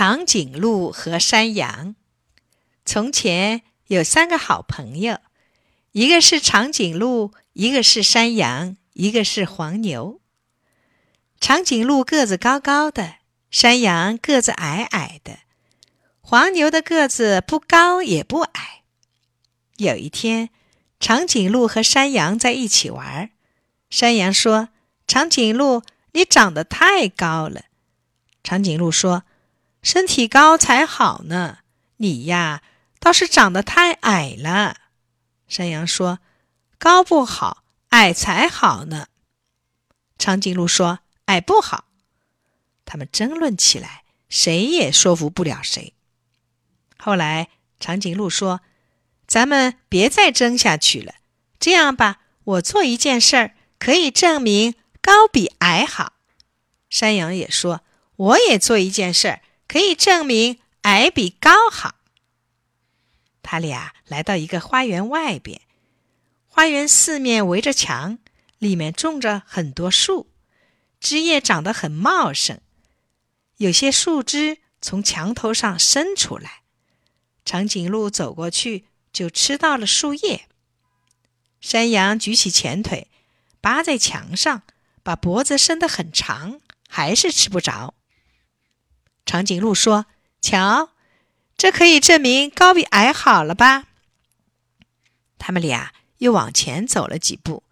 长颈鹿和山羊。从前有三个好朋友，一个是长颈鹿，一个是山羊，一个是黄牛。长颈鹿个子高高的，山羊个子矮矮的，黄牛的个子不高也不矮。有一天，长颈鹿和山羊在一起玩，山羊说：“长颈鹿，你长得太高了。”长颈鹿说。身体高才好呢，你呀倒是长得太矮了。山羊说：“高不好，矮才好呢。”长颈鹿说：“矮不好。”他们争论起来，谁也说服不了谁。后来，长颈鹿说：“咱们别再争下去了。这样吧，我做一件事儿，可以证明高比矮好。”山羊也说：“我也做一件事儿。”可以证明矮比高好。他俩来到一个花园外边，花园四面围着墙，里面种着很多树，枝叶长得很茂盛，有些树枝从墙头上伸出来。长颈鹿走过去就吃到了树叶。山羊举起前腿，扒在墙上，把脖子伸得很长，还是吃不着。长颈鹿说：“瞧，这可以证明高比矮好了吧？”他们俩又往前走了几步，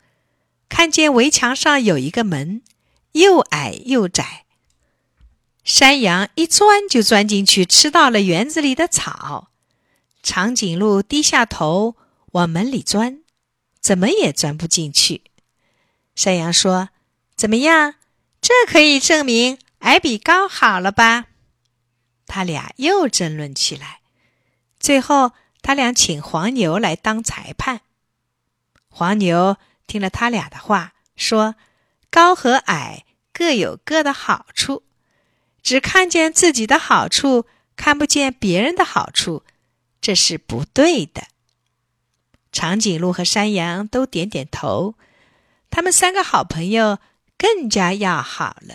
看见围墙上有一个门，又矮又窄。山羊一钻就钻进去，吃到了园子里的草。长颈鹿低下头往门里钻，怎么也钻不进去。山羊说：“怎么样？这可以证明矮比高好了吧？”他俩又争论起来，最后他俩请黄牛来当裁判。黄牛听了他俩的话，说：“高和矮各有各的好处，只看见自己的好处，看不见别人的好处，这是不对的。”长颈鹿和山羊都点点头，他们三个好朋友更加要好了。